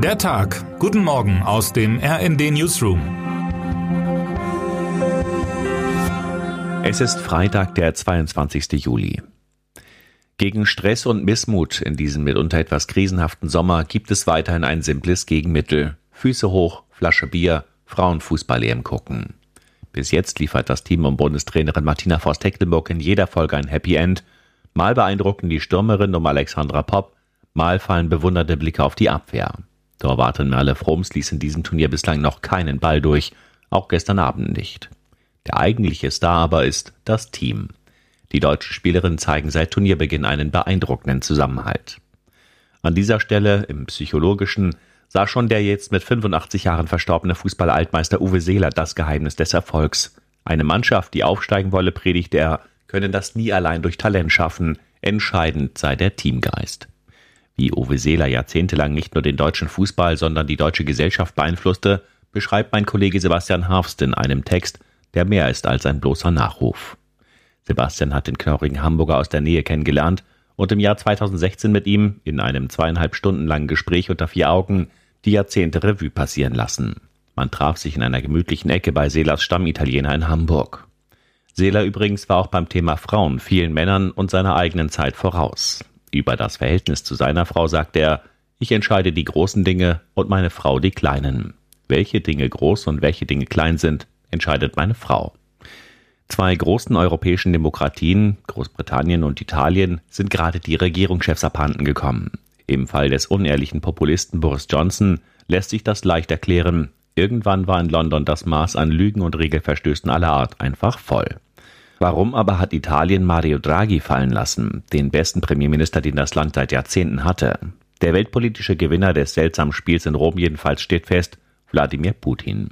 Der Tag. Guten Morgen aus dem RND Newsroom. Es ist Freitag, der 22. Juli. Gegen Stress und Missmut in diesem mitunter etwas krisenhaften Sommer gibt es weiterhin ein simples Gegenmittel. Füße hoch, Flasche Bier, Frauenfußball-EM gucken. Bis jetzt liefert das Team um Bundestrainerin Martina Voss-Tecklenburg in jeder Folge ein Happy End. Mal beeindrucken die Stürmerin um Alexandra Popp, mal fallen bewunderte Blicke auf die Abwehr. Torwartin Merle Froms ließ in diesem Turnier bislang noch keinen Ball durch, auch gestern Abend nicht. Der eigentliche Star aber ist das Team. Die deutschen Spielerinnen zeigen seit Turnierbeginn einen beeindruckenden Zusammenhalt. An dieser Stelle im psychologischen sah schon der jetzt mit 85 Jahren verstorbene Fußball-Altmeister Uwe Seeler das Geheimnis des Erfolgs. Eine Mannschaft, die aufsteigen wolle, predigte er, könne das nie allein durch Talent schaffen, entscheidend sei der Teamgeist. Wie Uwe Seeler jahrzehntelang nicht nur den deutschen Fußball, sondern die deutsche Gesellschaft beeinflusste, beschreibt mein Kollege Sebastian Harfst in einem Text, der mehr ist als ein bloßer Nachruf. Sebastian hat den knorrigen Hamburger aus der Nähe kennengelernt und im Jahr 2016 mit ihm in einem zweieinhalb Stunden langen Gespräch unter vier Augen die Jahrzehnte Revue passieren lassen. Man traf sich in einer gemütlichen Ecke bei Seelers Stammitaliener in Hamburg. Seeler übrigens war auch beim Thema Frauen vielen Männern und seiner eigenen Zeit voraus. Über das Verhältnis zu seiner Frau sagt er, ich entscheide die großen Dinge und meine Frau die kleinen. Welche Dinge groß und welche Dinge klein sind, entscheidet meine Frau. Zwei großen europäischen Demokratien, Großbritannien und Italien, sind gerade die Regierungschefs abhanden gekommen. Im Fall des unehrlichen Populisten Boris Johnson lässt sich das leicht erklären. Irgendwann war in London das Maß an Lügen und Regelverstößen aller Art einfach voll. Warum aber hat Italien Mario Draghi fallen lassen, den besten Premierminister, den das Land seit Jahrzehnten hatte? Der weltpolitische Gewinner des seltsamen Spiels in Rom jedenfalls steht fest, Wladimir Putin.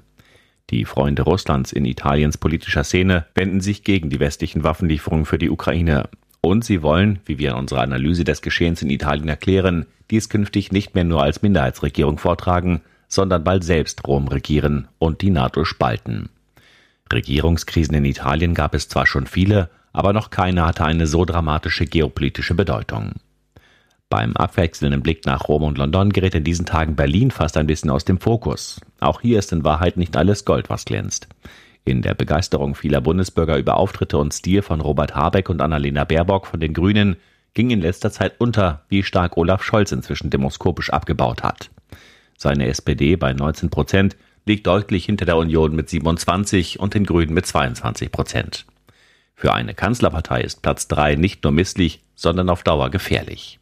Die Freunde Russlands in Italiens politischer Szene wenden sich gegen die westlichen Waffenlieferungen für die Ukraine. Und sie wollen, wie wir in unserer Analyse des Geschehens in Italien erklären, dies künftig nicht mehr nur als Minderheitsregierung vortragen, sondern bald selbst Rom regieren und die NATO spalten. Regierungskrisen in Italien gab es zwar schon viele, aber noch keine hatte eine so dramatische geopolitische Bedeutung. Beim abwechselnden Blick nach Rom und London gerät in diesen Tagen Berlin fast ein bisschen aus dem Fokus. Auch hier ist in Wahrheit nicht alles Gold, was glänzt. In der Begeisterung vieler Bundesbürger über Auftritte und Stil von Robert Habeck und Annalena Baerbock von den Grünen ging in letzter Zeit unter, wie stark Olaf Scholz inzwischen demoskopisch abgebaut hat. Seine SPD bei 19 Prozent liegt deutlich hinter der Union mit 27 und den Grünen mit 22 Prozent. Für eine Kanzlerpartei ist Platz 3 nicht nur misslich, sondern auf Dauer gefährlich.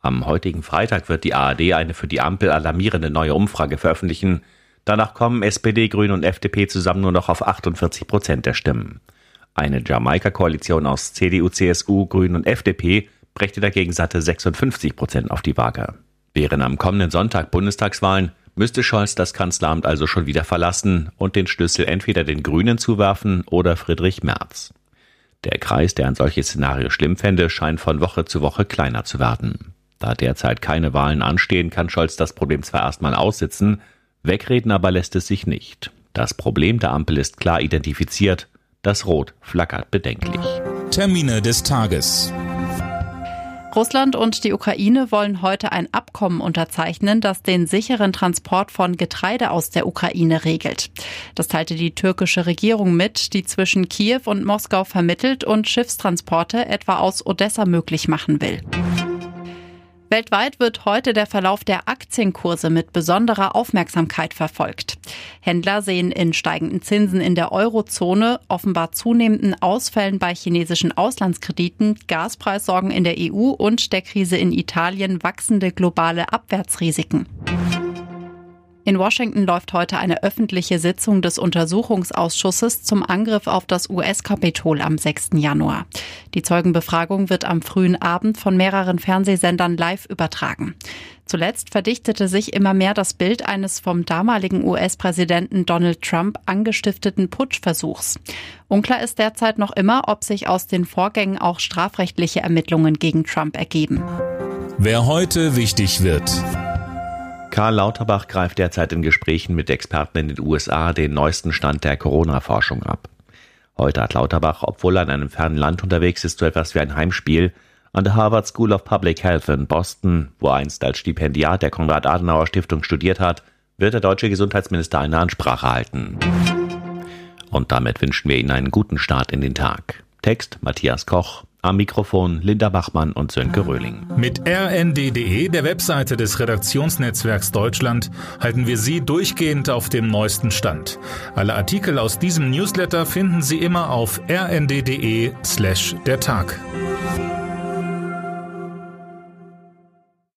Am heutigen Freitag wird die ARD eine für die Ampel alarmierende neue Umfrage veröffentlichen. Danach kommen SPD, Grüne und FDP zusammen nur noch auf 48 Prozent der Stimmen. Eine Jamaika-Koalition aus CDU, CSU, Grünen und FDP brächte dagegen satte 56 Prozent auf die Waage. Wären am kommenden Sonntag Bundestagswahlen, müsste Scholz das Kanzleramt also schon wieder verlassen und den Schlüssel entweder den Grünen zuwerfen oder Friedrich Merz. Der Kreis, der ein solches Szenario schlimm fände, scheint von Woche zu Woche kleiner zu werden. Da derzeit keine Wahlen anstehen, kann Scholz das Problem zwar erstmal aussitzen, wegreden aber lässt es sich nicht. Das Problem der Ampel ist klar identifiziert, das Rot flackert bedenklich. Termine des Tages. Russland und die Ukraine wollen heute ein Abkommen unterzeichnen, das den sicheren Transport von Getreide aus der Ukraine regelt. Das teilte die türkische Regierung mit, die zwischen Kiew und Moskau vermittelt und Schiffstransporte etwa aus Odessa möglich machen will. Weltweit wird heute der Verlauf der Aktienkurse mit besonderer Aufmerksamkeit verfolgt. Händler sehen in steigenden Zinsen in der Eurozone, offenbar zunehmenden Ausfällen bei chinesischen Auslandskrediten, Gaspreissorgen in der EU und der Krise in Italien wachsende globale Abwärtsrisiken. In Washington läuft heute eine öffentliche Sitzung des Untersuchungsausschusses zum Angriff auf das US-Kapitol am 6. Januar. Die Zeugenbefragung wird am frühen Abend von mehreren Fernsehsendern live übertragen. Zuletzt verdichtete sich immer mehr das Bild eines vom damaligen US-Präsidenten Donald Trump angestifteten Putschversuchs. Unklar ist derzeit noch immer, ob sich aus den Vorgängen auch strafrechtliche Ermittlungen gegen Trump ergeben. Wer heute wichtig wird. Karl Lauterbach greift derzeit in Gesprächen mit Experten in den USA den neuesten Stand der Corona-Forschung ab. Heute hat Lauterbach, obwohl er in einem fernen Land unterwegs ist, so etwas wie ein Heimspiel. An der Harvard School of Public Health in Boston, wo er einst als Stipendiat der Konrad-Adenauer-Stiftung studiert hat, wird der deutsche Gesundheitsminister eine Ansprache halten. Und damit wünschen wir Ihnen einen guten Start in den Tag. Text Matthias Koch, am Mikrofon Linda Bachmann und Sönke Röhling. Mit rnd.de, der Webseite des Redaktionsnetzwerks Deutschland, halten wir Sie durchgehend auf dem neuesten Stand. Alle Artikel aus diesem Newsletter finden Sie immer auf rnd.de slash der Tag.